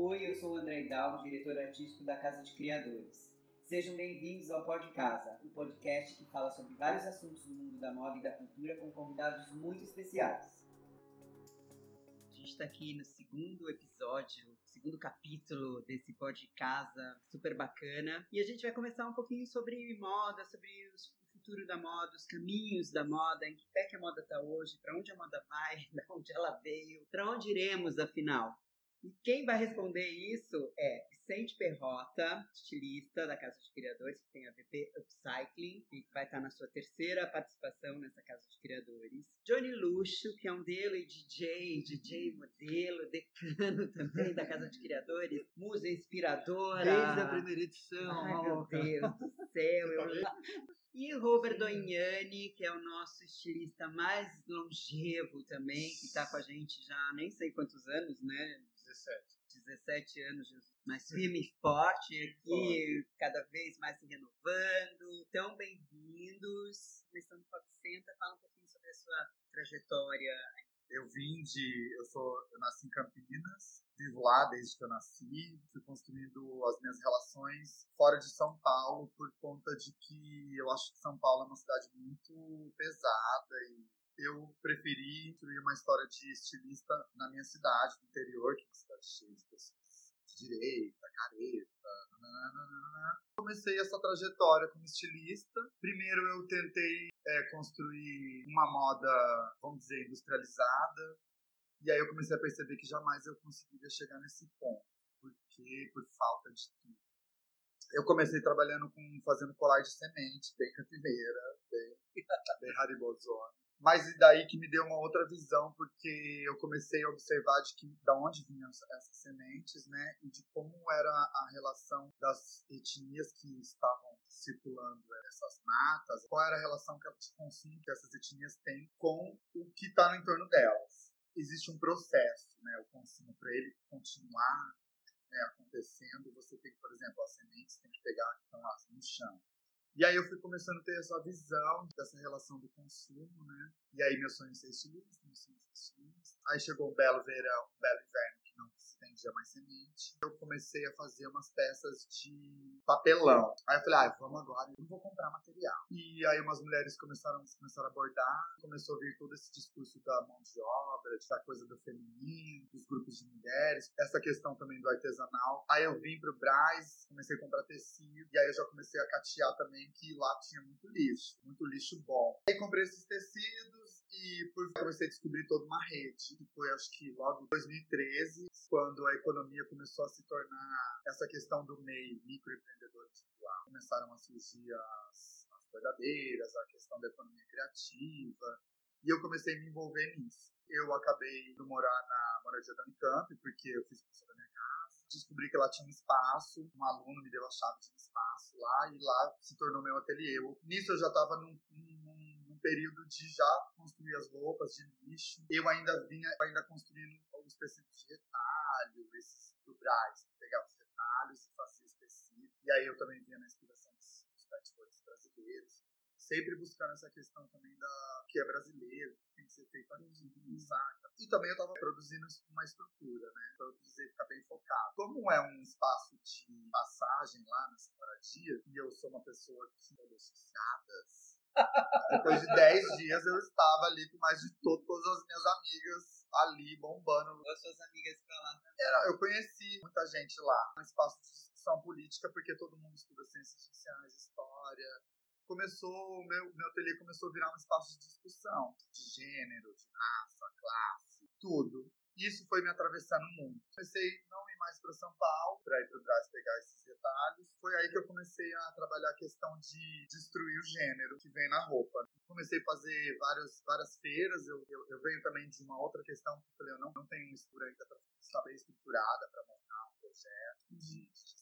Oi, eu sou o André Hidalgo, diretor artístico da Casa de Criadores. Sejam bem-vindos ao Pod Casa, um podcast que fala sobre vários assuntos do mundo da moda e da cultura com convidados muito especiais. A gente está aqui no segundo episódio, segundo capítulo desse Pod Casa, super bacana. E a gente vai começar um pouquinho sobre moda, sobre os futuro da moda, os caminhos da moda, em que pé que a moda está hoje, para onde a moda vai, de onde ela veio, para onde iremos afinal. E quem vai responder isso é Vicente Perrota, estilista da Casa de Criadores, que tem a VP Upcycling, e que vai estar na sua terceira participação nessa Casa de Criadores. Johnny Luxo, que é um modelo e DJ, DJ modelo, decano também da Casa de Criadores, musa inspiradora. Desde a primeira edição. Ai, meu Deus do céu. Eu... E Robert Dognani, que é o nosso estilista mais longevo também, que está com a gente já nem sei quantos anos, né? 17. 17 anos, mais firme e forte aqui, cada vez mais se renovando. Então, bem-vindos. Começando com a Vicenta, fala um pouquinho sobre a sua trajetória. Eu vim de. Eu sou. Eu nasci em Campinas, vivo lá desde que eu nasci. Fui construindo as minhas relações fora de São Paulo por conta de que eu acho que São Paulo é uma cidade muito pesada e eu preferi construir uma história de estilista na minha cidade, no interior, que é uma cidade cheia de pessoas de direita, careta, nananana. Comecei essa trajetória como estilista. Primeiro eu tentei é, construir uma moda, vamos dizer, industrializada. E aí eu comecei a perceber que jamais eu conseguiria chegar nesse ponto, porque por falta de tudo. Eu comecei trabalhando com fazendo colar de semente, bem cantineira, bem, bem haribozona. Mas daí que me deu uma outra visão, porque eu comecei a observar de que da onde vinham essas sementes, né, e de como era a relação das etnias que estavam circulando essas matas, qual era a relação de consumo que essas etnias têm com o que está no entorno delas. Existe um processo, né, o consumo para ele continuar né, acontecendo, você tem que, por exemplo, as sementes tem que pegar que estão lá no chão e aí eu fui começando a ter essa visão dessa relação do consumo, né? E aí meu sonho é ser estilista, meu sonho é ser estilista. Aí chegou um belo verão, um belo inverno não se vendia mais semente. Eu comecei a fazer umas peças de papelão. Aí eu falei, ah, vamos agora, eu não vou comprar material. E aí umas mulheres começaram, começaram a abordar, começou a vir todo esse discurso da mão de obra, da coisa do feminino, dos grupos de mulheres, essa questão também do artesanal. Aí eu vim pro Braz, comecei a comprar tecido, e aí eu já comecei a catear também que lá tinha muito lixo, muito lixo bom. Aí comprei esses tecidos e por comecei a descobrir toda uma rede, que foi acho que logo em 2013, quando a economia começou a se tornar essa questão do MEI, microempreendedor individual. Começaram a surgir as, as bordadeiras, a questão da economia criativa, e eu comecei a me envolver nisso. Eu acabei indo morar na moradia da Unicamp, porque eu fiz curso da minha casa. Descobri que ela tinha um espaço, um aluno me deu a chave de um espaço lá, e lá se tornou meu ateliê. Eu, nisso eu já estava num, num, período de já construir as roupas de lixo. Eu ainda vinha ainda construindo alguns tecidos de retalho, esses do Braz, pegava os retalhos e fazia os tecidos. E aí eu também vinha na inspiração dos, dos patchworks brasileiros sempre buscando essa questão também da que é brasileiro, que tem que ser feito aqui, saca? E também eu estava produzindo uma estrutura, né? Então eu precisei ficar bem focado. Como é um espaço de passagem lá nessa moradia, e eu sou uma pessoa que associadas, depois de 10 dias eu estava ali com mais de todo, todas as minhas amigas ali bombando. As suas amigas pra lá também. Era, eu conheci muita gente lá, um espaço de discussão política, porque todo mundo estuda ciências sociais, história, começou, o meu, meu ateliê começou a virar um espaço de discussão de gênero, de raça, classe, tudo. Isso foi me atravessando o mundo. Comecei a não ir mais para São Paulo, para ir para o Brás pegar esses detalhes. Foi aí que eu comecei a trabalhar a questão de destruir o gênero que vem na roupa. Comecei a fazer várias, várias feiras. Eu, eu, eu venho também de uma outra questão que eu falei, eu não, não tenho estrutura ainda para estar bem estruturada para montar um projeto de, de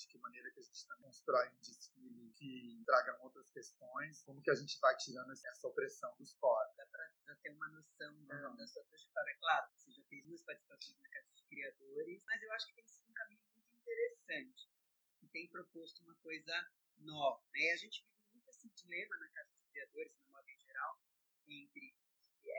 de que maneira que a gente também constrói um desfile que traga outras questões, como que a gente vai tirando essa opressão dos corpos. Dá para ter uma noção da, uhum. da sua trajetória. Claro, fez duas participações na Casa de Criadores, mas eu acho que tem sido um caminho muito interessante e tem proposto uma coisa nova. Né? A gente vive muito esse dilema na Casa de Criadores, na moda em geral, entre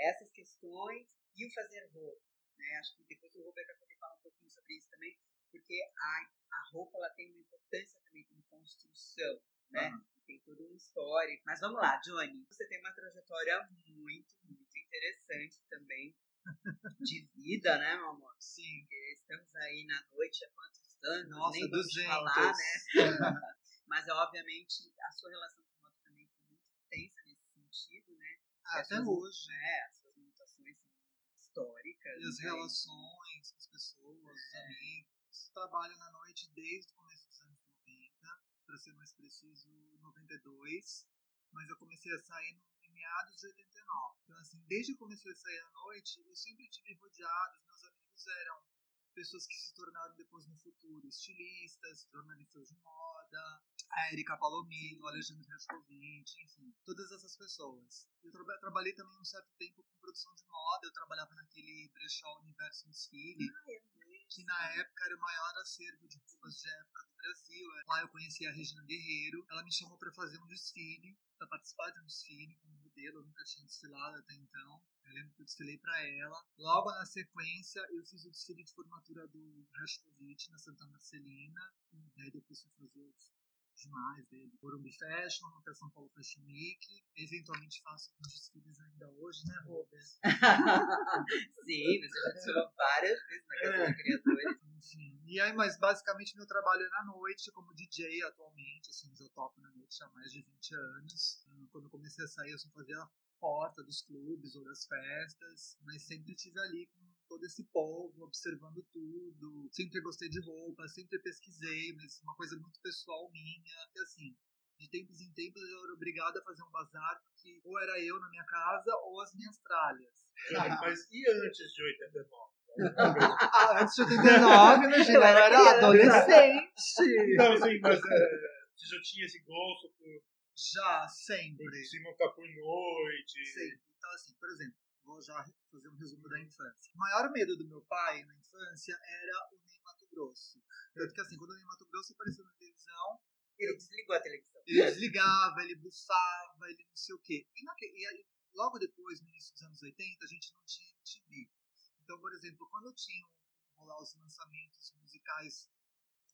essas questões e o fazer roupa. né? Acho que depois o Roberto vai poder falar um pouquinho sobre isso também, porque a, a roupa ela tem uma importância também como construção, né? Uhum. Tem todo um histórico. Mas vamos lá, Johnny. Você tem uma trajetória muito, muito interessante também de vida, né, meu amor? Sim. Porque estamos aí na noite há quantos anos? Nossa, Nem 200. falar, né? Mas, obviamente, a sua relação com o moda também foi muito intensa nesse sentido, né? Ah, até hoje. É, as suas mutações são históricas. E as né? relações com as pessoas, é. os amigos. Trabalho na noite desde o começo dos anos 90, para ser mais preciso, 92. Mas eu comecei a sair no, meados de 89. Então, assim, desde que comecei a sair à noite, eu sempre tive rodeado, os meus amigos eram pessoas que se tornaram depois no futuro estilistas, jornalistas de moda, a Erika Palomino, Alexandre Rascovitch, enfim, todas essas pessoas. Eu tra trabalhei também um certo tempo com produção de moda, eu trabalhava naquele brechó Universo Desfile, ah, é que na época era o maior acervo de roupas de época do Brasil. Lá eu conheci a Regina Guerreiro, ela me chamou para fazer um desfile, para participar de um desfile como eu nunca tinha desfilado até então. Eu lembro que eu desfilei para ela. Logo na sequência, eu fiz o desfile de formatura do Rastovich na Santa Marcelina. E aí depois fui fazer os demais dele. Morumbi Fashion, até São Paulo Fashion Week. Eventualmente faço alguns desfiles ainda hoje, né, Robert? Sim, você já desfilou várias vezes na Casa é. Criadores. Enfim. E aí, mas basicamente meu trabalho é na noite, como DJ atualmente, assim, já toco na noite há mais de 20 anos. Quando eu comecei a sair, eu só fazia porta dos clubes ou das festas, mas sempre estive ali com todo esse povo, observando tudo. Sempre gostei de roupa, sempre pesquisei, mas uma coisa muito pessoal minha. E assim, de tempos em tempos eu era obrigado a fazer um bazar, porque ou era eu na minha casa ou as minhas tralhas. mas e antes de 89? ah, antes de 89, imagina, eu era, era adolescente. Não, sim, mas é, você já tinha esse gosto por já, sempre. Se montar por noite. Sempre. Então, assim, por exemplo, vou já fazer um resumo da infância. O maior medo do meu pai na infância era o Ney Mato Grosso. Tanto que, assim, quando o Ney Mato Grosso apareceu na televisão. Ele desligou a televisão. Ele desligava, ele bufava, ele não sei o quê. E, na, e aí, logo depois, no início dos anos 80, a gente não tinha MTV. Então, por exemplo, quando tinham rolar os lançamentos musicais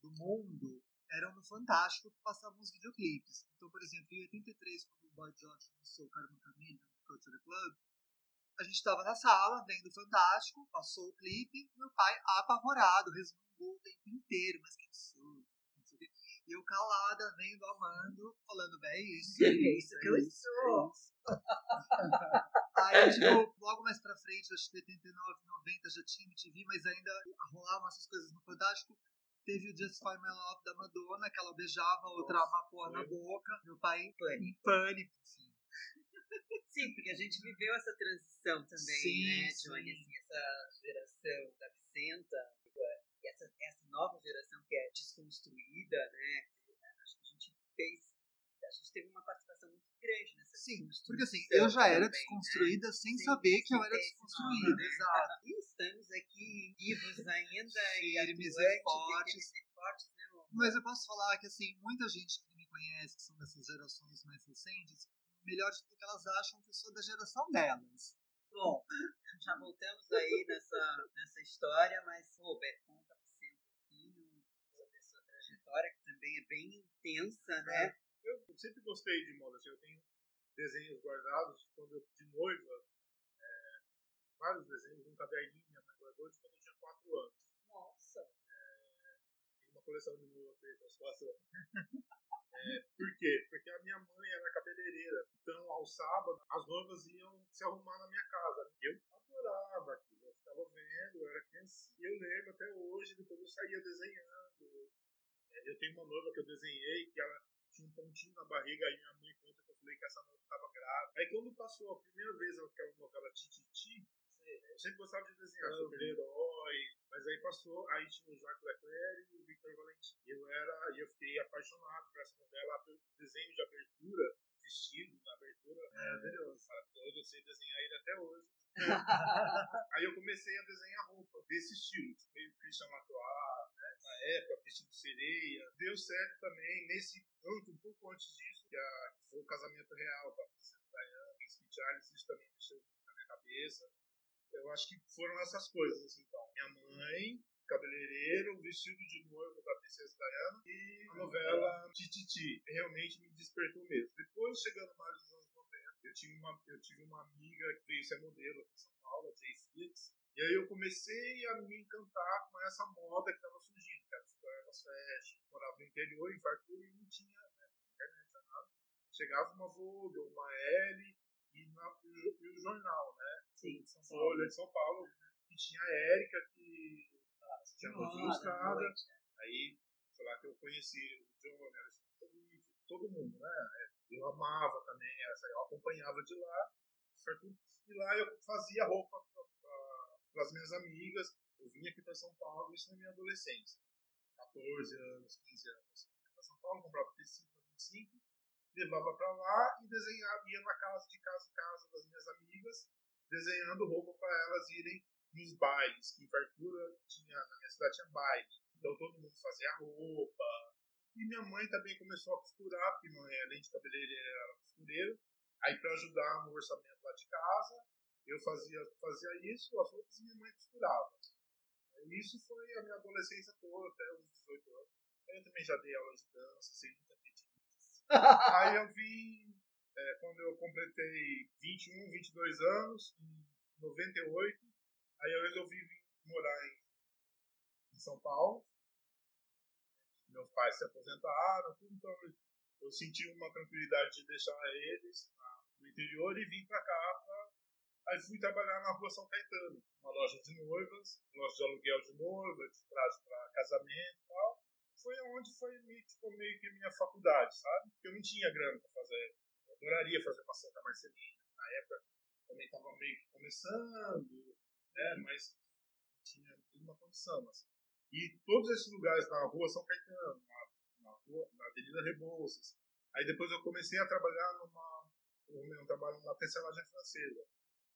do mundo, eram no Fantástico que passavam os videoclipes. Então, por exemplo, em 83, quando o Boy George lançou o Carmen Camille no Culture Club, a gente estava na sala, vendo o Fantástico, passou o clipe, meu pai apavorado, resmungou o tempo inteiro, mas que absurdo. E eu calada, vendo, amando, falando, é isso, é isso que eu sou. Aí, tipo, logo mais pra frente, acho que 89, 90 já tinha MTV, mas ainda rolavam essas coisas no Fantástico. Teve o Just For My Love da Madonna, que ela beijava a outra amapoa na boca. Meu pai em pânico. pânico sim. porque a gente viveu essa transição também, sim, né, Johnny? Assim, essa geração da Vicenta, e essa, essa nova geração que é desconstruída, né? Acho que a gente fez a gente teve uma participação muito grande nessa Sim, porque assim, eu já era também, né? desconstruída né? sem Sim, saber que eu era desconstruída, né? exato. E estamos aqui vivos ainda firmes e fortes. E fortes né, Mas eu posso falar que assim, muita gente que me conhece, que são dessas gerações mais recentes, melhor de tudo que elas acham que eu sou da geração delas. Bom, já voltamos aí nessa, nessa história, mas, Robert, conta pra você um pouquinho sobre a sua trajetória, que também é bem intensa, né? É eu sempre gostei de moda. Assim, eu tenho desenhos guardados quando eu de noiva, é, vários desenhos, um caderninho minha mãe guardou de quando eu tinha 4 anos. Nossa! Coleção de noiva feita situação. É, por quê? Porque a minha mãe era cabeleireira. Então, ao sábado, as noivas iam se arrumar na minha casa. Eu adorava aquilo. Eu ficava vendo, eu era criança. E eu lembro até hoje, depois eu saía desenhando. É, eu tenho uma noiva que eu desenhei, que ela tinha um pontinho na barriga, aí minha mãe conta que eu falei que essa noiva estava grávida. Aí quando passou a primeira vez aquela novela Tititi, eu sempre gostava de desenhar uhum. super-herói, mas aí passou, aí tinha o Jacques Leclerc e o Victor Valentim. Eu era, e eu fiquei apaixonado por essa novela, pelo desenho de abertura, vestido na abertura, é, maravilhoso. Todo, eu sei desenhar ele até hoje. aí eu comecei a desenhar roupa desse estilo, tipo, meio Christian Latois, né? na época, vestido sereia. Deu certo também nesse antes, um pouco antes disso, que, a, que foi o casamento real com a princesa Diana, Príncipe Charles, isso também mexeu na minha cabeça. Eu acho que foram essas coisas, assim, então. Minha mãe, cabeleireiro, o vestido de noivo da Princesa Diana e a novela Tititi. Realmente me despertou mesmo. Depois, chegando mais nos anos 90, eu tive uma, eu tive uma amiga que veio ser modelo aqui em São Paulo, a Jay Felix, e aí eu comecei a me encantar com essa moda que estava surgindo, que era as fashion, morava no interior, em Fartura, e não tinha né, internet, nada. Chegava uma Vogue, uma L, e, na, e o jornal, né? Sim, São Paulo, de São Paulo, e tinha a Érica, que tinha noite ilustrada. Aí, sei lá, que eu conheci o John, era todo mundo, né? Eu amava também essa, eu acompanhava de lá, certo? E lá eu fazia roupa para as minhas amigas. Eu vinha aqui para São Paulo, isso na minha adolescência. 14 anos, 15 anos. Para São Paulo, comprava tecido 25, levava para lá e desenhava, ia na casa, de casa em casa das minhas amigas, desenhando roupa para elas irem nos bailes, que em Fartura tinha, na minha cidade tinha baile. Então todo mundo fazia roupa. E minha mãe também começou a costurar, porque minha mãe, além de cabeleireira, era costureira. Aí para ajudar no orçamento lá de casa, eu fazia, fazia isso, as roupas e minha mãe costurava. Isso foi a minha adolescência toda, até os 18 anos. Eu também já dei aula de dança, sem ter Aí eu vim, é, quando eu completei 21, 22 anos, em 98, aí eu resolvi morar em, em São Paulo. Meus pais se aposentaram, então eu senti uma tranquilidade de deixar eles no interior e vim para cá. Pra, aí fui trabalhar na rua São Caetano, uma loja de noivas, loja de aluguel de noiva, de traje para casamento e tal foi onde foi tipo, meio que minha faculdade, sabe? Porque eu não tinha grana para fazer. Eu adoraria fazer a Santa Marcelina. Na época também estava meio que começando, né? Mas não tinha nenhuma condição. Assim. E todos esses lugares na rua São Caetano, na, na, rua, na Avenida Rebouças. Aí depois eu comecei a trabalhar numa. Eu trabalho na tecelagem francesa.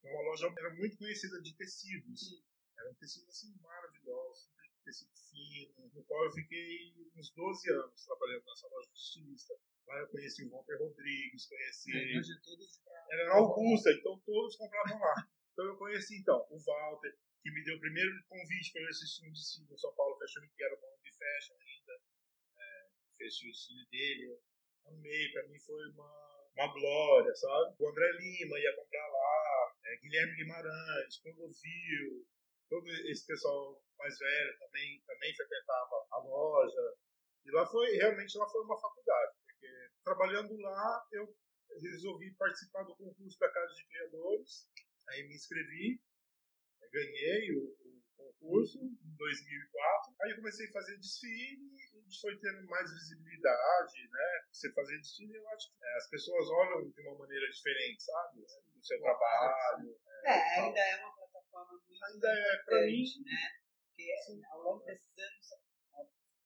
É uma loja era muito conhecida de tecidos. Era um tecido assim maravilhoso, tecido fino, no qual eu fiquei uns 12 anos trabalhando nessa loja de estilista. Lá eu conheci o Walter Rodrigues, conheci. É, todos... Era na Augusta, então todos compravam lá. Então eu conheci então o Walter, que me deu o primeiro convite para eu assistir um desfile no São Paulo Fashion Week, que era bom de fashion ainda. É, fez o desfile dele. Amei, para mim foi uma, uma glória, sabe? O André Lima ia comprar lá, é, Guilherme Guimarães, Clodovil, todo esse pessoal mais velho também, também frequentava a loja. E lá foi, realmente, lá foi uma faculdade, trabalhando lá eu resolvi participar do concurso da Casa de Criadores, aí me inscrevi, ganhei o, o concurso em 2004, aí eu comecei a fazer desfile e foi tendo mais visibilidade, né? Você fazer desfile, eu acho que é, as pessoas olham de uma maneira diferente, sabe? No seu trabalho. É, é ainda é uma plataforma muito ainda é, pra mim, né? Porque Sim. ao longo desses anos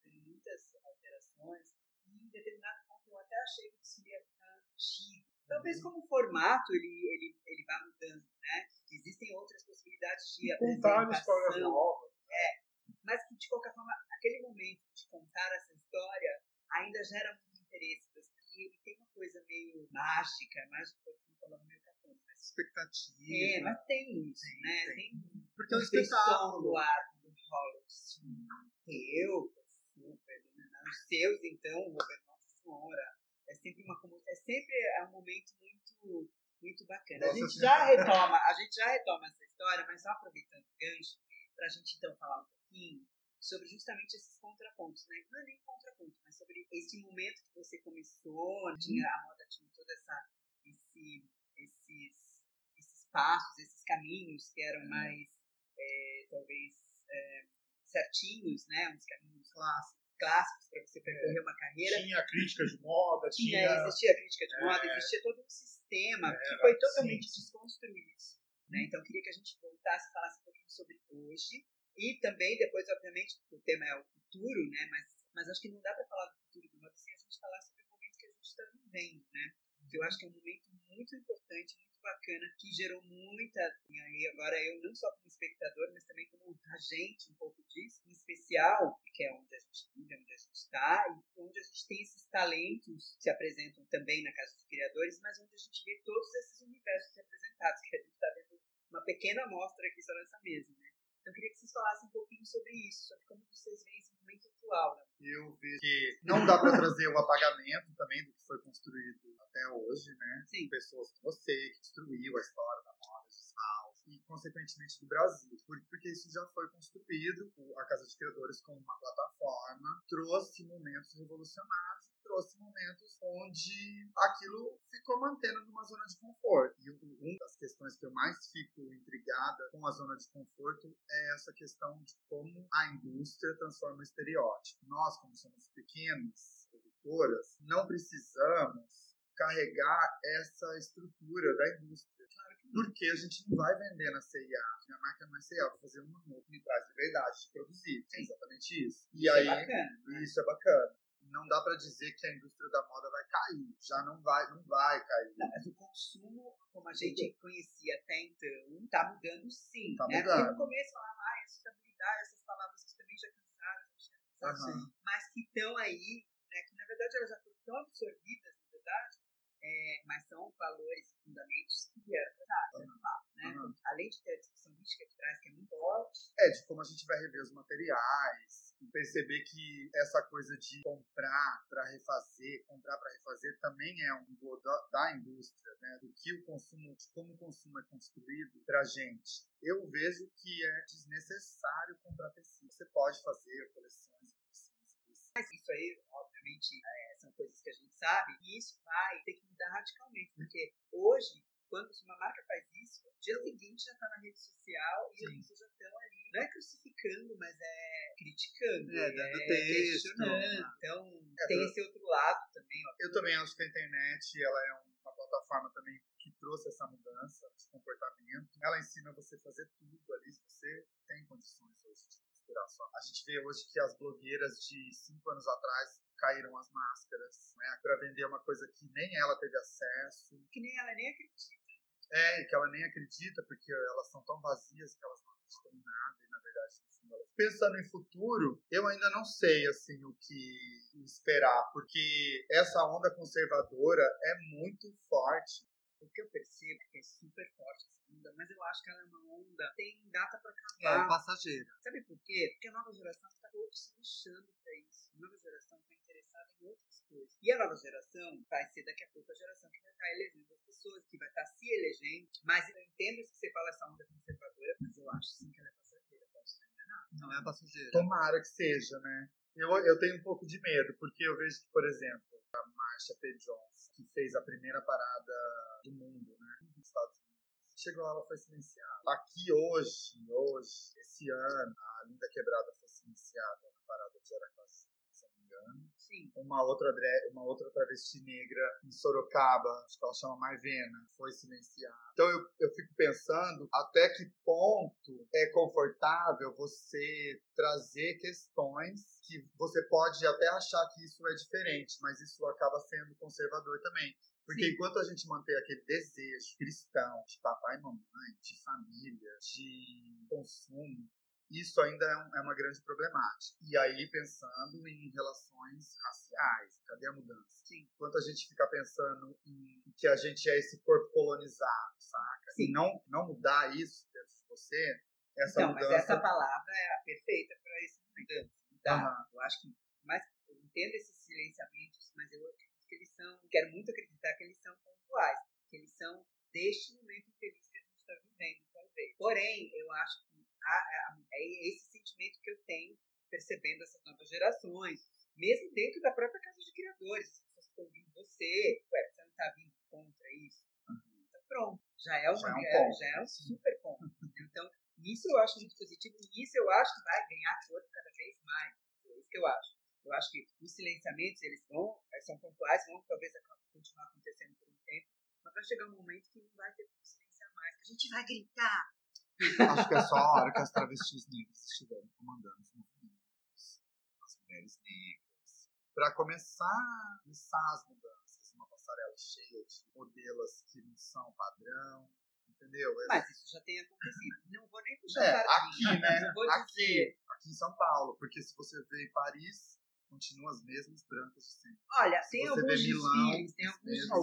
teve muitas alterações e em determinado ponto eu até achei que isso ia ficar antigo. Talvez como formato ele, ele, ele vá mudando, né? Existem outras possibilidades de contar histórias novas. É, mas que de qualquer forma, aquele momento de contar essa história ainda gera muito interesse e ele tem uma coisa meio mágica, mágica uma palavra meio mas expectativa. É, mas tem isso, tem, né? Tem. tem porque é um espetáculo. no ar rola assim, eu, super, né? os seus então, Robert, nossa senhora, é sempre uma é sempre é um momento muito muito bacana. A gente já retoma, a gente já retoma essa história, mas só aproveitando o gancho para a gente então falar um pouquinho sobre justamente esses contrapontos, né? Não é nem contraponto, mas sobre esse momento que você começou, tinha a moda tinha toda essa esse, esses esses passos, esses caminhos que eram mais é, talvez é, certinhos, né? Uns caminhos clássicos, clássicos para você percorrer uma carreira. Tinha crítica de moda, tinha. tinha existia crítica de moda, é, existia todo um sistema é, que foi totalmente sim. desconstruído. Né? Então, eu queria que a gente voltasse e falasse um pouquinho sobre hoje. E também, depois, obviamente, o tema é o futuro, né? Mas, mas acho que não dá para falar do futuro do moda sem a gente falar sobre o momento que a gente está vivendo, né? Que eu acho que é um momento muito importante, muito bacana, que gerou muita. E agora eu, não só como espectador, mas também como agente um pouco disso, em especial, que é onde a gente vive, onde a gente está, e onde a gente tem esses talentos que se apresentam também na Casa dos Criadores, mas onde a gente vê todos esses universos representados, que a gente está vendo uma pequena amostra aqui só nessa mesa, né? Eu queria que vocês falassem um pouquinho sobre isso, sobre como vocês veem esse momento atual. Né? Eu vejo que não dá para trazer o apagamento também do que foi construído até hoje, né? Sim. Pessoas como você, que destruiu a história da moda, Sal, e consequentemente do Brasil. Porque isso já foi construído, a Casa de Criadores como uma plataforma, trouxe momentos revolucionários trouxe momentos onde aquilo ficou mantendo numa zona de conforto. E uma das questões que eu mais fico intrigada com a zona de conforto é essa questão de como a indústria transforma o estereótipo. Nós, como somos pequenas produtoras, não precisamos carregar essa estrutura da indústria. Porque a gente não vai vender na CIA. Minha marca não é CIA, vou fazer uma que me traz liberdade de produzir. É exatamente isso. E Isso aí, é bacana. né? isso é bacana. Não dá pra dizer que a indústria da moda vai cair. Já não vai, não vai cair. Não, mas o consumo, como a gente conhecia até então, tá mudando sim. Tá né? mudando. Porque no começo falava, ah, sustentabilidade, essas palavras que também já cansaram, já cansado, Aham. mas que estão aí, né, que na verdade elas já foram tão absorvidas, na verdade, é, mas são valores, fundamentos que é verdade, é normal, né? Aham. Além de ter a discussão mística que traz, que é muito forte, É, de como a gente vai rever os materiais, e perceber que essa coisa de comprar para refazer, comprar para refazer também é um gol da, da indústria, né? Do que o consumo, de como o consumo é construído pra gente. Eu vejo que é desnecessário comprar tecido. Você pode fazer coleções. Mas isso aí, obviamente, é, são coisas que a gente sabe, e isso vai ter que mudar radicalmente, porque hoje, quando uma marca faz isso, dia seguinte já está na rede social e as pessoas já estão ali, não é crucificando, mas é criticando, É, dando texto. questionando. Então, É, tem pra- esse outro lado também, ó. Eu também acho que a internet ela é uma plataforma também que trouxe essa mudança de comportamento. Ela ensina você a fazer tudo ali, se você tem condições hoje de costurar só. A gente vê hoje que as blogueiras de cinco anos atrás caíram as máscaras, né, para vender uma coisa que nem ela teve acesso. Que nem ela nem acredita. É, e que ela nem acredita, porque elas são tão vazias que elas não acreditam em nada, e na verdade, elas... Pensando em futuro, eu ainda não sei, assim, o que esperar, porque essa onda conservadora é muito forte. O que eu percebo é que é super forte onda, mas eu acho que ela é uma onda que tem data para É, acabar. passageira. Sabe por quê? Porque a nova geração está pouco se lixando para isso. A nova geração está interessada em outras coisas. E a nova geração vai ser daqui a pouco a geração que vai estar elegendo as pessoas, que vai estar se elegendo. Mas eu entendo isso que você fala, essa onda conservadora, mas eu acho sim que ela é passageira. Posso estar enganado. Não é passageira. Tomara que seja, né? Eu, eu tenho um pouco de medo, porque eu vejo que, por exemplo, a Marsha P. Johnson, que fez a primeira parada do mundo, né? Nos Estados Unidos. Chegou lá, ela foi silenciada. Aqui hoje, hoje, esse ano, a Linda Quebrada foi silenciada na parada de Aracaju, se não me engano. Sim. Uma outra, uma outra travesti negra em Sorocaba, acho que ela chama Marvena, foi silenciada. Então eu, eu fico pensando até que ponto é confortável você trazer questões que você pode até achar que isso é diferente, mas isso acaba sendo conservador também. Porque Sim. enquanto a gente manter aquele desejo cristão de papai e mamãe, de família, de consumo, isso ainda é, um- é uma grande problemática. E aí, pensando em relações raciais, cadê a mudança? Sim. Enquanto a gente ficar pensando em que a gente é esse corpo colonizado, saca? Sim. E não, não mudar isso dentro de você, essa mas mudança. essa palavra é a perfeita para esse momento. Tá? Aham. Eu acho que, mais eu entendo esses silenciamentos, mas eu que eles são, quero muito acreditar que eles são pontuais, que eles são deste momento infeliz que a gente está vivendo, talvez. Porém, eu acho que é esse sentimento que eu tenho percebendo essas novas gerações, mesmo dentro da própria casa de criadores, as pessoas estão ouvindo você, ué, você não está vindo contra isso? Então, pronto, já é, uma, Já é um já é um super ponto. Então, isso eu acho muito positivo e isso eu acho que vai ganhar corpo cada vez mais. É isso que eu acho. Eu acho que os silenciamentos, eles vão, eh, são pontuais, vão talvez ac- continuar acontecendo por um tempo, mas vai chegar um momento que não vai ter como silenciar mais, que a gente vai gritar. Acho que é só a hora que as travestis negras estiverem comandando os movimentos, as mulheres negras, para começar a começar as mudanças, uma passarela cheia de modelos que não são padrão, entendeu? É- Mas isso já tem acontecido. Não vou nem puxar É, sardinha, aqui, né? vou Aqui, dizer. aqui em São Paulo, porque se você vê em Paris, continuam as mesmas brancas de sempre. Olha, tem alguns Milão, desfiles, tem alguns mesmo,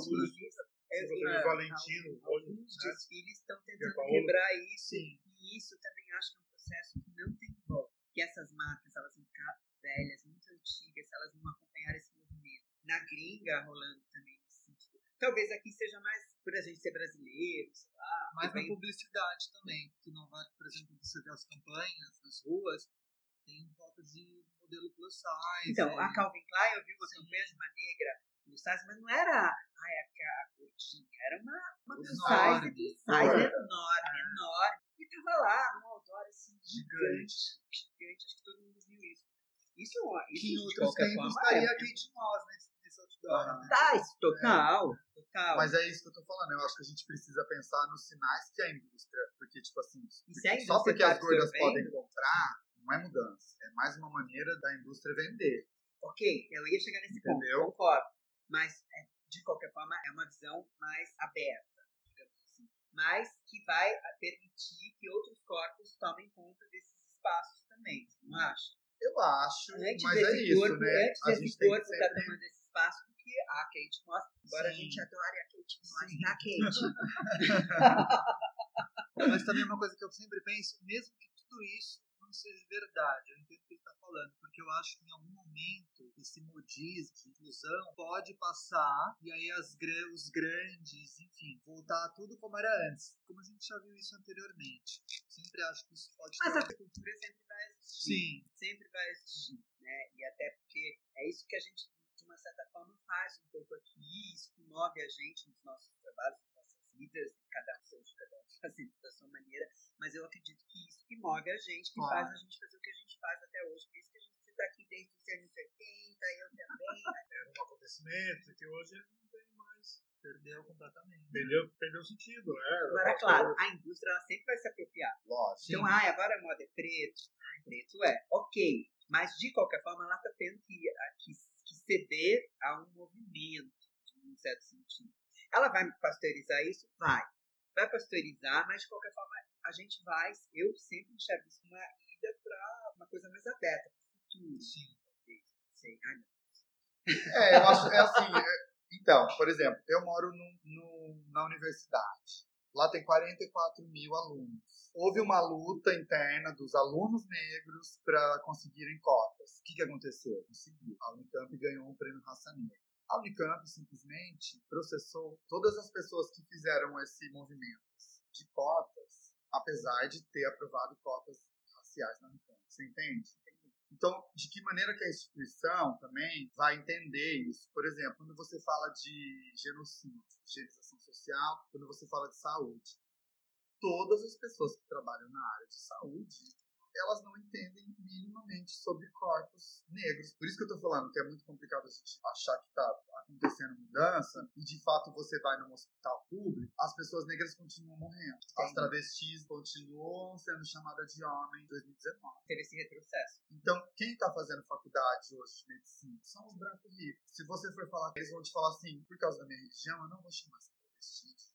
é, Valentino, hoje, Alguns né? desfiles estão tentando quebrar isso. Sim. E isso também acho que é um processo que não tem volta. Que essas marcas, elas vão ficar velhas, muito antigas, se elas não acompanharem esse movimento. Na gringa, rolando também nesse sentido. Talvez aqui seja mais por a gente ser brasileiro, sei lá. Mas que na publicidade também. Que Nova York, por exemplo, você vê as campanhas nas ruas, tem foto de modelo plus size. Então, é, a Calvin Klein, eu vi uma campanha de uma negra plus size, mas não era ai, a, a gordinha, era uma, uma plus Enorme. size, plus size enorme, enorme. E tava lá, num outdoor assim, gigante, gigante, acho que todo mundo viu isso. Isso, isso que em de outros qualquer tempos estaria é. a Kate Moss nesse, nesse outdoor. né? Tá, isso, total, total. Mas é isso que eu tô falando. Eu acho que a gente precisa pensar nos sinais que a indústria. Porque, tipo assim, E se a só porque tá as gordas absorvendo- podem comprar, não é mudança. É mais uma maneira da indústria vender. Ok, eu ia chegar nesse Entendeu? ponto, concordo. Mas, é, de qualquer forma, é uma visão mais aberta, digamos assim. Mas que vai permitir que outros corpos tomem conta desses espaços também, não acha? Eu acho, Antes mas desse é isso, corpo, né? antes A desse corpo tá sempre... tomando esse espaço do que a Kate Moss. Embora a Sim. gente adore a Kate Moss, tá, Kate? Mas também uma coisa que eu sempre penso, mesmo que tudo isso seja verdade, eu entendo o que ele está falando, porque eu acho que em algum momento esse modismo de inclusão pode passar e aí as, os grandes, enfim, voltar a tudo como era antes, como a gente já viu isso anteriormente. Sempre acho que isso pode Mas ter. a cultura sempre vai existir. Sim, Sempre vai existir, né? E até porque é isso que a gente, de uma certa forma, faz um pouco aqui, isso que move a gente nos nossos trabalhos, nas nossas vidas, cada um seu, cada um fazendo da mas eu acredito que isso que move a gente, que Claro. faz a gente fazer o que a gente faz até hoje. Por isso que a gente está aqui desde os anos 80, eu também. Era um acontecimento que hoje não tem mais. perdeu completamente. Perdeu, perdeu o sentido, né? Agora, claro, a indústria ela sempre vai se apropriar. Lógico. Então, ai, agora a moda é preto. Ai, preto é. Ok. Mas, de qualquer forma, ela está tendo que, a- que, que ceder a um movimento, em um certo sentido. Ela vai pasteurizar isso? Vai. Vai pasteurizar, mas, de qualquer forma, a gente vai... Eu sempre enxergo isso uma ida para uma coisa mais aberta, para o futuro. Sim. Sei. Ai, meu É, eu acho, é assim, é- então, por exemplo, eu moro no, no- na universidade. Lá tem 44 mil alunos. Houve uma luta interna dos alunos negros para conseguirem cotas. O que, que aconteceu? Conseguiu. A Unicamp ganhou um prêmio Raça Negra. A Unicamp simplesmente processou todas as pessoas que fizeram esse movimento de cotas, apesar de ter aprovado cotas raciais na Unicamp. Você entende? Então, de que maneira que a instituição também vai entender isso? Por exemplo, quando você fala de genocídio, higienização social, quando você fala de saúde, todas as pessoas que trabalham na área de saúde, elas não entendem minimamente sobre corpos negros. Por isso que eu tô falando que é muito complicado a gente achar que tá acontecendo mudança e de fato você vai num hospital público, as pessoas negras continuam morrendo. As travestis continuam sendo chamadas de homem em 2019. teve esse retrocesso. Então, quem está fazendo faculdade hoje de medicina são os brancos ricos. Se você for falar, eles vão te falar assim, por causa da minha religião, eu não vou chamar essa travesti de.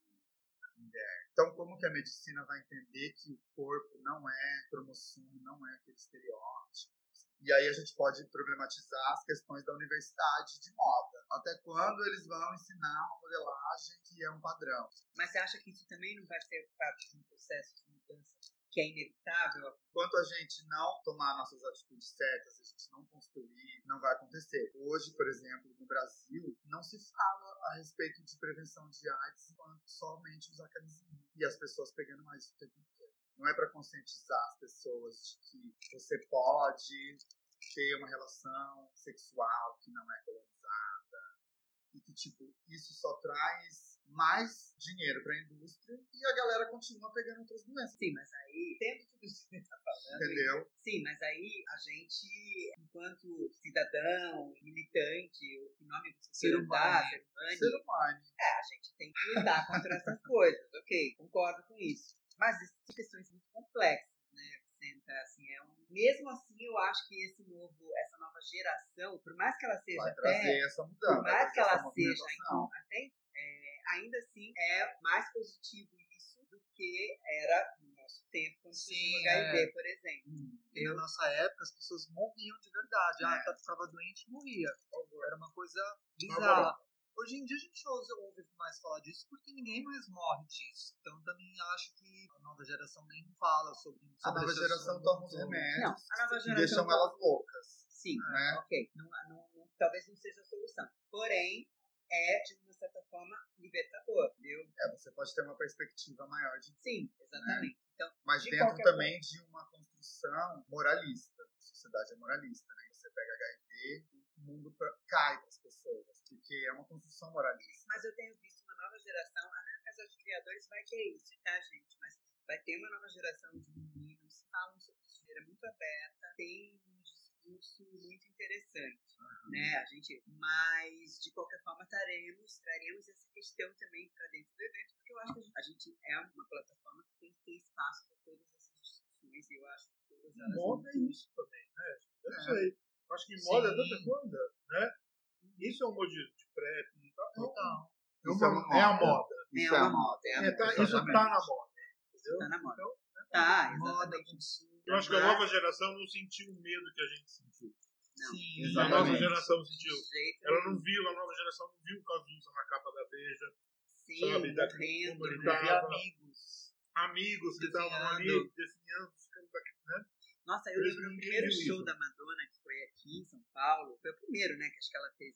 Então, como que a medicina vai entender que o corpo não é cromossomo, não é aquele estereótipo? E aí a gente pode problematizar as questões da universidade de moda. Até quando eles vão ensinar uma modelagem que é um padrão. Mas você acha que isso também não vai ser parte de um processo de mudança que é inevitável? Enquanto a gente não tomar nossas atitudes certas, a gente não construir, não vai acontecer. Hoje, por exemplo, no Brasil, não se fala a respeito de prevenção de AIDS enquanto somente usar camisinha. E as pessoas pegando mais o tempo inteiro. Não é para conscientizar as pessoas de que você pode ter uma relação sexual que não é colonizada. E que, tipo, isso só traz mais dinheiro para a indústria e a galera continua pegando outras doenças. Sim, mas aí, tendo tudo isso que você está falando, Entendeu? Sim, mas aí a gente, enquanto cidadão, militante, ou que nome você Ser humano. ser humano, Ser humano. é, a gente tem que lutar contra essas coisas, ok, concordo com isso. Mas são questões muito complexas, né? Senta, assim, é um... Mesmo assim, eu acho que esse novo, essa nova geração, por mais que ela seja vai até trazer essa mudança. por mais que ela seja, então, até, ainda assim, é mais positivo isso do que era no nosso tempo, quando Sim, surgiu o HIV, por exemplo. E na nossa época as pessoas morriam de verdade. É. Ah, tá- ficava doente e morria. Era uma coisa bizarra. Hoje em dia a gente ouve, ouve mais falar disso porque ninguém mais morre disso. Então também acho que a nova geração nem fala sobre, A sobre nova geração toma os remédios Não, a nova e geração. deixam elas loucas. Sim, né? ok. Não, não- não- talvez não seja a solução. Porém, é, de certa forma, libertador, entendeu? É, você pode ter uma perspectiva maior de Sim, exatamente. Então, mas De dentro também de uma construção moralista. A sociedade é moralista, né? Você pega HIV, o mundo pra- cai para as pessoas, porque é uma construção moralista. mas eu tenho visto uma nova geração, a minha casa de criadores vai ter isso, tá, gente? Mas vai ter uma nova geração de meninos que falam sobre isso de maneira muito aberta, tem discurso muito interessante, né? A gente, mas de qualquer forma traremos, traremos essa questão também para dentro do evento, porque eu acho que a gente, a gente é uma plataforma que tem que ter espaço para todas essas discussões e eu acho que todas elas Moda é isso também, né? Eu não É. sei. Eu acho que moda é tanta coisa, né? Isso é um modelo de prep e tal. Total. É, Isso é uma, é a moda. moda. Isso É é, a moda. É, É, tá- exatamente. isso tá na moda. Entendeu? Tá na moda. Então, Tá, Moda, exatamente. consumo. Eu acho que a Mas- nova geração não sentiu o medo que a gente sentiu. Não. Sim, A nova geração sentiu. Ela não viu, a nova geração não viu o Cazuza na capa da Veja. Sim, sabe, da- como ele né? amigos. Amigos que estavam ali Definhando. definhando, ficando daqui, né? Nossa, eu lembro do ninguém primeiro viu show isso. da Madonna, que foi aqui em São Paulo. Foi o primeiro, né, que acho que ela fez.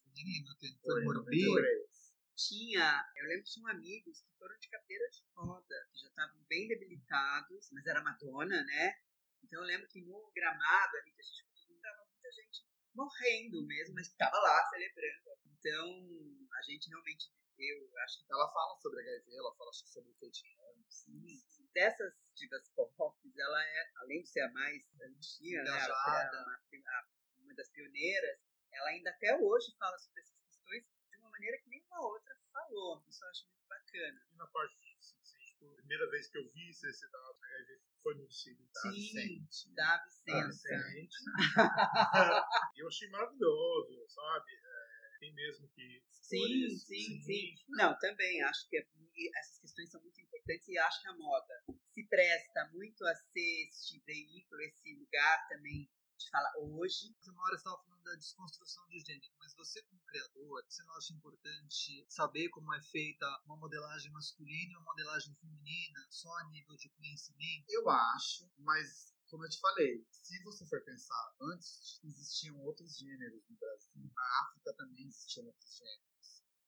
Quem Foi, em Morumbi. 93. Tinha, eu lembro que tinham amigos que foram de cadeira de roda, que já estavam bem debilitados, mas era Madonna, né? Então eu lembro que no gramado ali que a gente foi, tava muita gente morrendo mesmo, mas tava lá celebrando. Então a gente realmente viveu, eu acho que Ela fala sobre HIV, ela fala sobre o Kate Sim. Dessas divas pop, ela é, além de ser a mais antiga, né, a- a- a- uma das pioneiras, ela ainda até hoje fala sobre essas questões de uma maneira que nenhuma outra falou. Isso eu acho muito bacana. E na parte a primeira vez que eu vi esse dado HIV foi no Cílio da Sim, Vicente. da Da Vicência. Vicente. Eu achei maravilhoso, sabe? É, tem mesmo que. Sim, isso. sim, sim. Não, também acho que é- essas questões são muito importantes e acho que a moda se presta muito a ser este veículo, esse lugar também de falar hoje. Uma hora você estava falando da desconstrução de gênero, mas você como criador, você não acha importante saber como é feita uma modelagem masculina e uma modelagem feminina, só a nível de conhecimento? Eu acho, mas como eu te falei, se você for pensar, antes existiam outros gêneros no Brasil. Na África também existiam outros gêneros.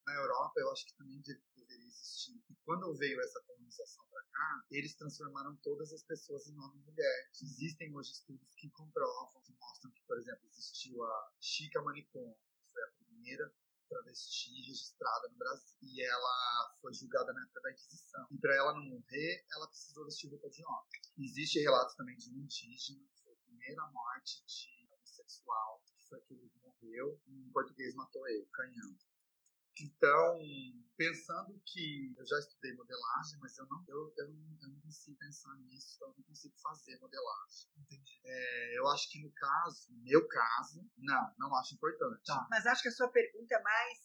Na Europa, eu acho que também de- deveria existir. E quando veio essa colonização para cá, eles transformaram todas as pessoas em homem e mulher. Existem hoje estudos que comprovam, que mostram que, por exemplo, existiu a Chica Manicom, que foi a primeira travesti registrada no Brasil. E ela foi julgada na época da Inquisição. E para ela não morrer, ela precisou vestir roupa de homem. Existem relatos também de um indígena, que foi a primeira morte de homossexual, que foi que ele morreu, um português matou ele, canhão. Então, pensando que eu já estudei modelagem, mas eu não, eu, eu, não, eu não consigo pensar nisso, então eu não consigo fazer modelagem. Entendi. É, eu acho que no caso, no meu caso, não, não acho importante. Tá. Mas acho que a sua pergunta é mais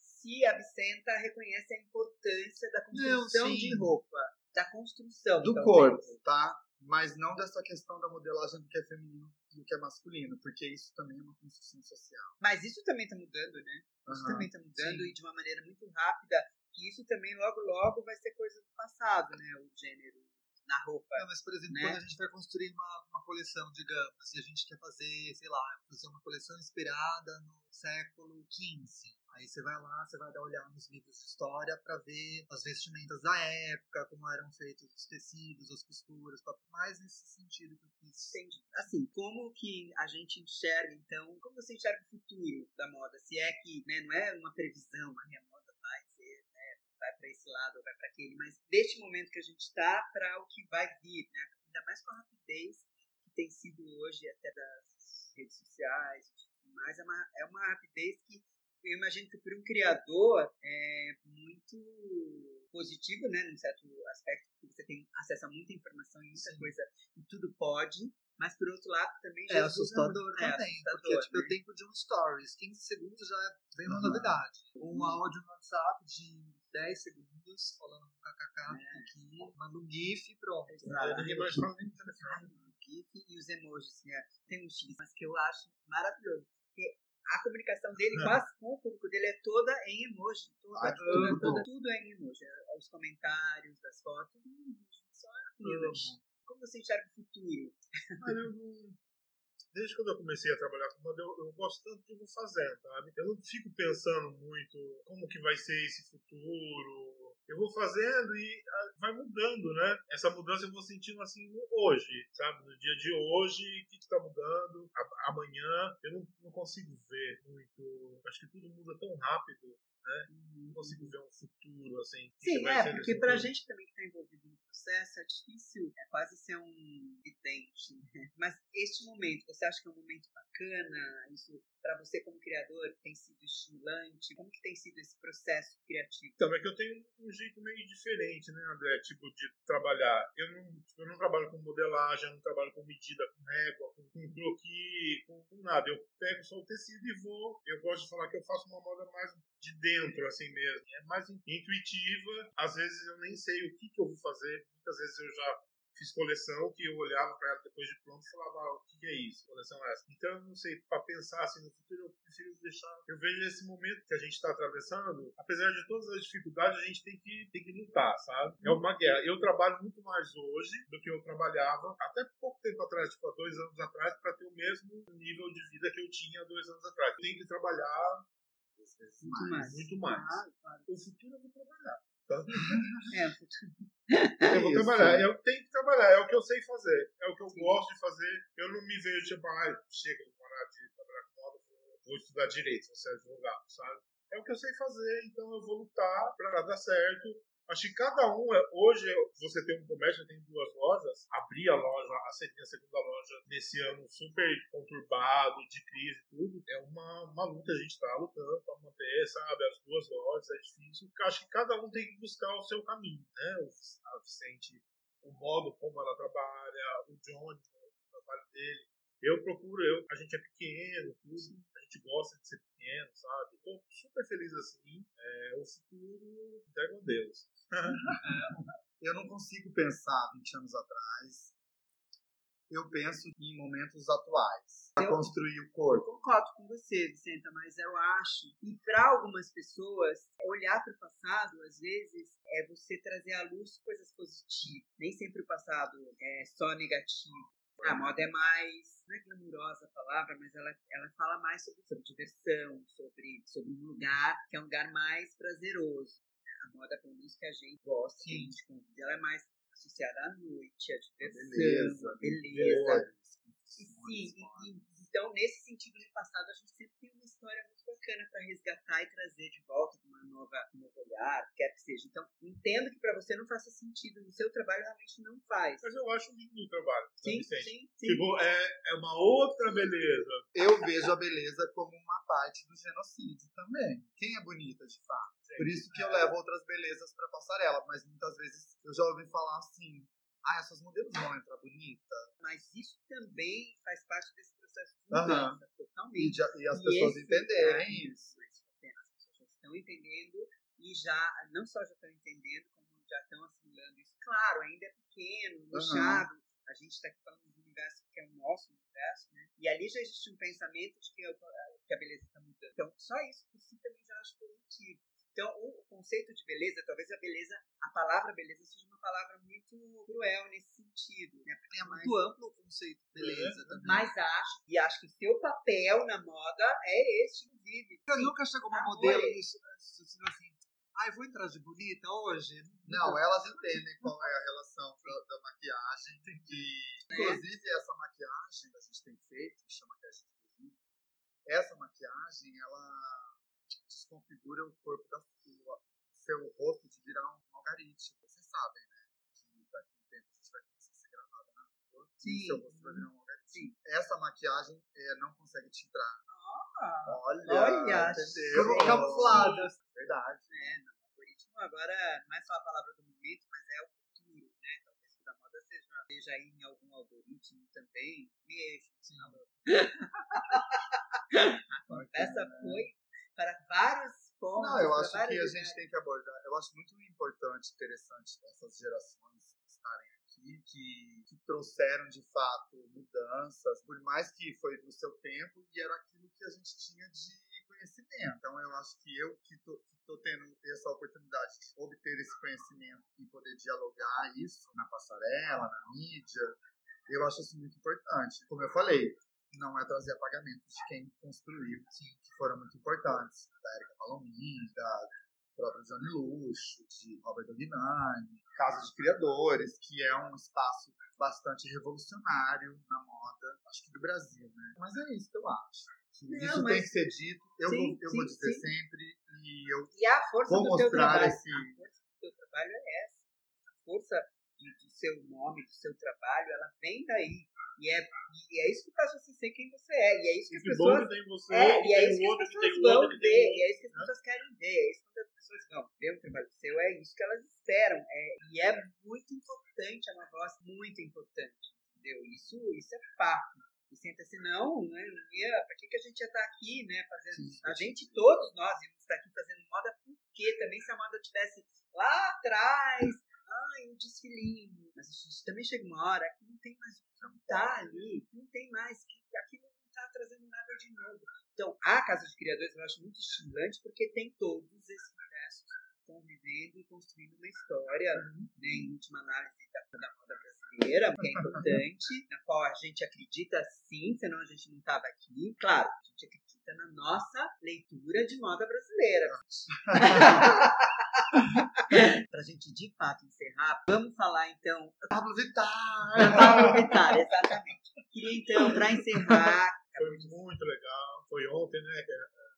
se a Vicenta reconhece a importância da construção sim. de roupa, da construção Do talvez. corpo, tá? Mas não dessa questão da modelagem do que é feminino do que é masculino, porque isso também é uma construção social. Mas isso também está mudando, né? Isso Aham. também está mudando Sim. e de uma maneira muito rápida. Que isso também logo logo vai ser coisa do passado, né? O gênero na roupa. Não, mas, por exemplo, Né? quando a gente vai construir uma, uma coleção, digamos, e a gente quer fazer, sei lá, fazer uma coleção inspirada no século XV. Aí você vai lá, você vai dar olhar nos livros de história para ver as vestimentas da época, como eram feitos os tecidos, as costuras, mais nesse sentido que eu quis. Entendi. Assim, como que a gente enxerga, então, como você enxerga o futuro da moda? Se é que, né, não é uma previsão, a minha moda vai ser, né, vai para esse lado ou vai para aquele, mas deste momento que a gente está para o que vai vir, né? Ainda mais com a rapidez que tem sido hoje até das redes sociais e tudo mais, é uma, é uma rapidez que eu imagino que para um criador é muito positivo, né, num certo aspecto, porque você tem acesso a muita informação e muita Sim. coisa e tudo pode, mas por outro lado também É Jesus assustador é também, assustador, porque tipo, né? o tempo de um stories, 15 segundos já vem uma Uhum. novidade. Um áudio no WhatsApp de 10 segundos, falando com kkk aqui, manda um gif e pronto. Exato. Ninguém mais fala nem no telefone. Ai, o GIF e os emojis, né? Tem uns GIFs que eu acho maravilhoso. Porque a comunicação dele quase com o público dele é toda em emoji. Toda, Ah, toda, tudo. toda, tudo é em emoji. É, Os comentários das fotos, tudo em emoji. Só aquilo. Como você enxerga o futuro? Mas eu não- Desde quando eu comecei a trabalhar com moda, eu, eu gosto tanto que eu vou fazendo, sabe? Eu não fico pensando muito como que vai ser esse futuro. Eu vou fazendo e ah, vai mudando, né? Essa mudança eu vou sentindo assim hoje, sabe? No dia de hoje, o que, que tá mudando? A- amanhã, eu não, não consigo ver muito. Acho que tudo muda tão rápido, né? Não consigo ver um futuro, assim. Sim, é, porque pra futuro. gente também que está envolvido no processo é difícil, é quase ser um vidente, né? Mas este momento, você acha que é um momento bacana? Isso para você como criador tem sido estimulante? Como que tem sido esse processo criativo? Então, é que eu tenho um jeito meio diferente, né, André? Tipo, de trabalhar. Eu não, eu não trabalho com modelagem, eu não trabalho com medida, com régua, com, com com, com nada. Eu pego só o tecido e vou. Eu gosto de falar que eu faço uma moda mais de dentro, assim mesmo. É mais intuitiva. Às vezes eu nem sei o que, que eu vou fazer. Muitas vezes eu já fiz coleção que eu olhava para ela depois de pronto e falava, ah, o que é isso? Coleção essa. Então, eu não sei, para pensar assim no futuro, eu prefiro deixar. Eu vejo esse momento que a gente está atravessando, apesar de todas as dificuldades, a gente tem que, tem que lutar, sabe? É uma guerra. Eu trabalho muito mais hoje do que eu trabalhava até pouco tempo atrás, tipo, há dois anos atrás, para ter o mesmo nível de vida que eu tinha há dois anos atrás. Eu tenho que trabalhar Às vezes Muito mais. muito mais. Claro, claro. O futuro eu vou trabalhar. É, o futuro. Eu vou trabalhar, eu tenho que trabalhar, é o que eu sei fazer, é o que eu Sim. gosto de fazer. Eu não me vejo tipo, ah, chega, vou parar de trabalhar com moda, vou, vou estudar direito, vou ser advogado, sabe? É o que eu sei fazer, então eu vou lutar pra dar certo. Acho que cada um, é- hoje você tem um comércio, tem duas lojas, abrir a loja, a se- minha segunda loja nesse ano super conturbado, de crise e tudo, é uma, uma luta, a gente tá lutando pra manter, sabe, as duas lojas, é difícil. Acho que cada um tem que buscar o seu caminho, né? A Vicente, o modo como ela trabalha, o Johnny, o trabalho dele. Eu procuro, eu, a gente é pequeno, tudo, a gente gosta de ser pequeno, sabe? Tô super feliz assim. É, o futuro entrega a Deus. Eu não consigo pensar 20 anos atrás. Eu penso em momentos atuais. Para construir o Eu corpo. concordo com você, Vicenta, mas eu acho que para algumas pessoas, olhar para o passado, às vezes, é você trazer à luz coisas positivas. Nem sempre o passado é só negativo. A moda é mais, não é glamurosa a palavra, mas ela, ela fala mais sobre, sobre diversão, sobre, sobre um lugar que é um lugar mais prazeroso. A moda, pelo menos que a gente gosta, que a gente convive, ela é mais associada à noite, à diversão, Beleza, à beleza. cores, E sim, e- então nesse sentido, no passado, a gente sempre tem uma história muito bacana para resgatar e trazer de volta com uma nova, um novo olhar, quer que seja. Então, entendo que para você não faça sentido, no seu trabalho realmente não faz. Mas eu acho lindo o trabalho. Sim, sim, sim. Tipo, é, é uma outra beleza. Eu vejo a beleza como uma parte do genocídio também. Quem é bonita de fato? Por isso que eu levo outras belezas para passarela, mas muitas vezes eu já ouvi falar assim: ah, essas modelos vão entrar bonita. Mas isso também faz parte desse processo de mudança, E, totalmente. já- e as E pessoas entenderem Ah, isso. Mas as pessoas já estão entendendo e já, não só já estão entendendo, como já estão assimilando isso. Claro, ainda é pequeno, nichado. A gente está aqui falando de um universo que é o nosso universo, né? E ali já existe um pensamento de que, a- que a beleza está mudando. Então, só isso por si também já acho positivo. Então, o conceito de beleza, talvez a beleza, a palavra beleza seja uma palavra muito cruel nesse sentido, né? Porque É muito amplo o conceito de beleza também. mas acho, e acho que seu papel na moda é este, inclusive. Sim. Nunca chegou uma Ah, modelo nisso, assim, assim, ah, eu vou entrar de bonita hoje? Não, elas entendem qual é a relação da, da maquiagem. E, inclusive, essa maquiagem que a gente tem feito, que chama maquiagem exclusiva, essa maquiagem, ela desconfigura o corpo da sua, seu rosto de virar um algarite. Vocês sabem, né? Que daqui a um tempo a gente vai começar a ser gravada na rua e Sim. seu rosto vai virar um algarite. Sim. Essa maquiagem é, não consegue te entrar. Ah, Olha, Olha, sim. Camufladas. Verdade. é, não, algoritmo agora não é só a palavra do momento, mas é o futuro, né? Talvez o da moda seja, seja aí em algum algoritmo também, mesmo. Essa foi para vários pontos. Não, eu para acho que a gente tem que abordar. Eu acho muito importante, interessante essas gerações, estarem aqui, que, que trouxeram de fato mudanças, por mais que foi no seu tempo e era aquilo que a gente tinha de conhecimento. Então, eu acho que eu que estou tendo essa oportunidade de obter esse conhecimento e poder dialogar isso na passarela, na mídia, eu acho isso muito importante. Como eu falei, não é trazer apagamentos de quem construiu, que foram muito importantes. Da Erika Palomini, da própria Johnny Luxo, de Robert Dognani, Casa de Criadores, que é um espaço bastante revolucionário na moda, acho que do Brasil, né? Mas é isso que eu acho. Não, isso mas... tem que ser dito, eu, sim, vou, eu sim, vou dizer sim. sempre, e eu e a força vou do mostrar teu trabalho, esse... A força do teu trabalho é essa. A força do seu nome, do seu trabalho, ela vem daí. E é, e é isso que faz você ser quem você é. E é isso que as pessoas. Tem você, é, e é isso que as pessoas vão ver. E é isso que as pessoas querem ver. É isso que as pessoas vão ver o trabalho seu. É isso que elas esperam. É, e é muito importante, é uma voz muito importante. Entendeu? Isso, isso é fato. E senta assim, não, né? Pra que, que a gente ia estar tá aqui, né? Fazendo. A gente, todos nós, íamos estar aqui fazendo moda, porque também se a moda tivesse lá atrás, ai, um desfilinho. Mas a gente também chega uma hora que não tem mais o que contar ali, não tem mais, que aquilo não está trazendo nada de novo. Então, a Casa de Criadores eu acho muito estimulante porque tem todos esses universos convivendo e construindo uma história, uhum. né, em última análise da, da moda brasileira, que é importante, na qual a gente acredita sim, senão a gente não estava aqui. Claro, a gente acredita na nossa leitura de moda brasileira. Pra gente de fato encerrar, vamos falar então. Pablo Vittar! Pablo Vittar, exatamente. Queria então, pra encerrar. Foi muito legal. Foi ontem, né?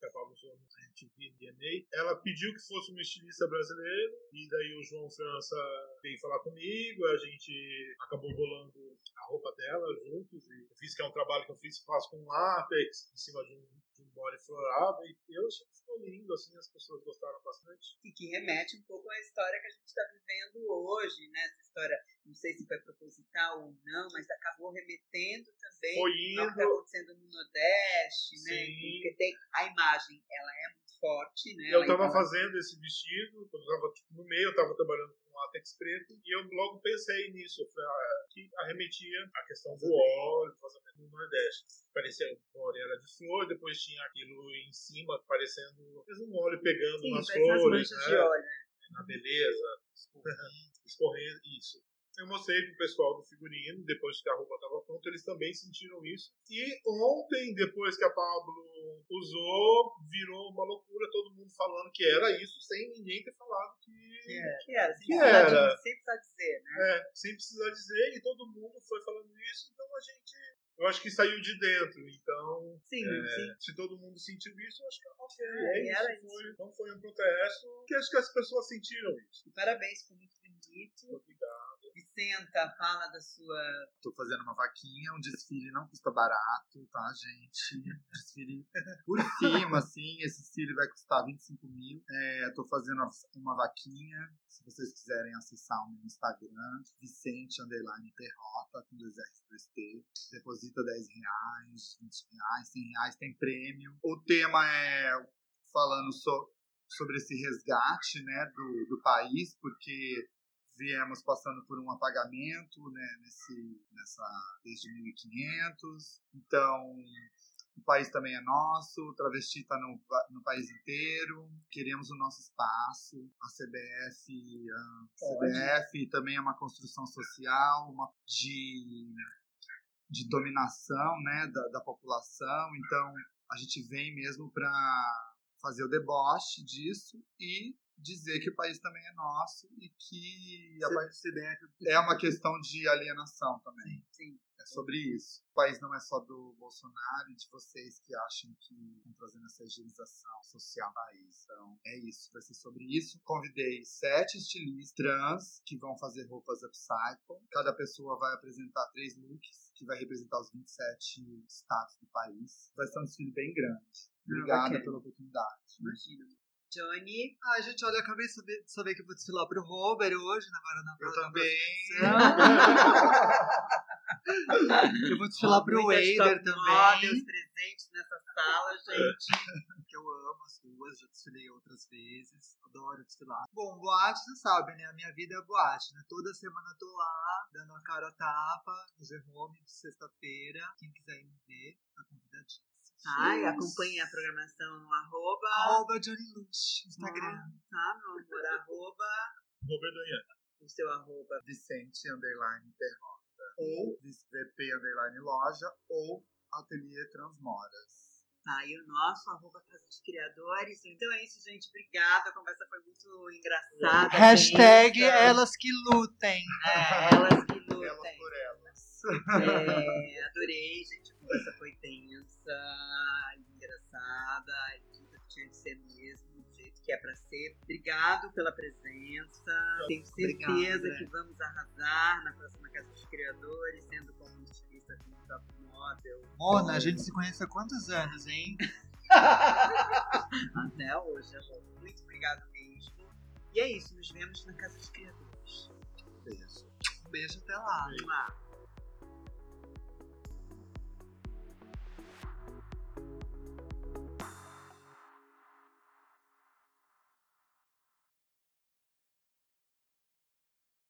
Que a Pablo a gente viu DNA. Ela pediu que fosse uma estilista brasileira. E daí o João França veio falar comigo. A gente acabou bolando a roupa dela juntos. E eu fiz que é um trabalho que eu fiz, faço com látex, em cima de um de um body florado e eu achei que ficou lindo, assim, as pessoas gostaram bastante. E que remete um pouco à história que a gente está vivendo hoje, né? Essa história, não sei se foi proposital ou não, mas acabou remetendo também ao que está acontecendo no Nordeste, Sim. né? Porque tem a imagem, ela é forte, né? Eu estava fazendo esse vestido, quando eu estava tipo, no meio, eu estava trabalhando com látex preto, e eu logo pensei nisso, ah, que arremetia a questão do óleo, do vazamento no Nordeste. Parecia, o óleo era de flor, depois tinha aquilo em cima, parecendo um óleo pegando Sim, nas flores, né? De óleo? Na beleza, escorrendo, isso. Eu mostrei pro pessoal do figurino, depois que a roupa estava pronta, eles também sentiram isso. E ontem, depois que a Pablo usou, virou uma loucura, todo mundo falando que era isso, sem ninguém ter falado que, que era. Que era, sem, que precisar, era. sem precisar dizer, né? É, sem precisar dizer, e todo mundo foi falando isso, então a gente eu acho que saiu de dentro, então. Sim, é, sim. Se todo mundo sentiu isso, eu acho que é ok. É, é isso, era foi, isso. Não foi um protesto, que acho que as pessoas sentiram isso. Parabéns, foi muito bonito. Obrigado. Vicenta, fala da sua. Tô fazendo uma vaquinha, um desfile não custa barato, tá, gente? Desfile por cima, assim, esse desfile vai custar 25 mil. É, tô fazendo uma vaquinha, se vocês quiserem acessar o meu Instagram, Vicente Underline Perrota, com dois R's 2T. Deposita 10 reais, 20 reais, 100 reais, tem prêmio. O tema é falando so, sobre esse resgate né, do, do país, porque viemos passando por um apagamento né, nesse, nessa, desde 1500. Então, o país também é nosso, o travesti está no, no país inteiro, queremos o nosso espaço. A CBF, a CBF também é uma construção social uma, de, de dominação né, da, da população. Então, a gente vem mesmo para fazer o deboche disso e dizer que o país também é nosso e que a é uma questão de alienação também. Sim, sim. É sobre isso. O país não é só do Bolsonaro e de vocês que acham que estão trazendo essa higienização social no país. Então, é isso. Vai ser sobre isso. Convidei sete estilistas trans que vão fazer roupas upcycle. Cada pessoa vai apresentar três looks que vai representar os 27 estados do país. Vai ser um desfile bem grande. Obrigada pela oportunidade. Imagina. Johnny. Ai, gente, olha, eu acabei de saber, de saber que eu vou desfilar pro Robert hoje, na Guaraná. Eu também. eu vou desfilar pro Wader também. Olha os presentes nessa sala, gente. que eu amo, umas duas, já desfilei outras vezes. Adoro desfilar. Bom, boate, você sabe, né? A minha vida é boate, né? Toda semana eu tô lá, dando a cara a tapa, no G-Home de sexta-feira. Quem quiser ir me ver, tá convidadíssimo. Ai, acompanhe a programação no arroba. Arroba Johnny Instagram. Tá, meu amor, arroba. Roberto. O seu arroba. Vicente Underline Perrota. Ou VP Underline Loja. Ou Ateliê Transmoras. Tá, e o nosso arroba Casa de Criadores. Então é isso, gente. Obrigada. A conversa foi muito engraçada. Hashtag elas que lutem. É, elas que Elas por elas. É, adorei, gente. A conversa foi tensa, engraçada, tudo que tinha de ser mesmo, do jeito que é pra ser. Obrigado pela presença. Tenho certeza que vamos arrasar na próxima Casa dos Criadores, sendo como estilista como top model. Mona, a gente se conhece há quantos anos, hein? Até hoje, amor. Muito obrigado mesmo. E é isso, nos vemos na Casa dos Criadores. Beijo. Beijo até lá. Lá.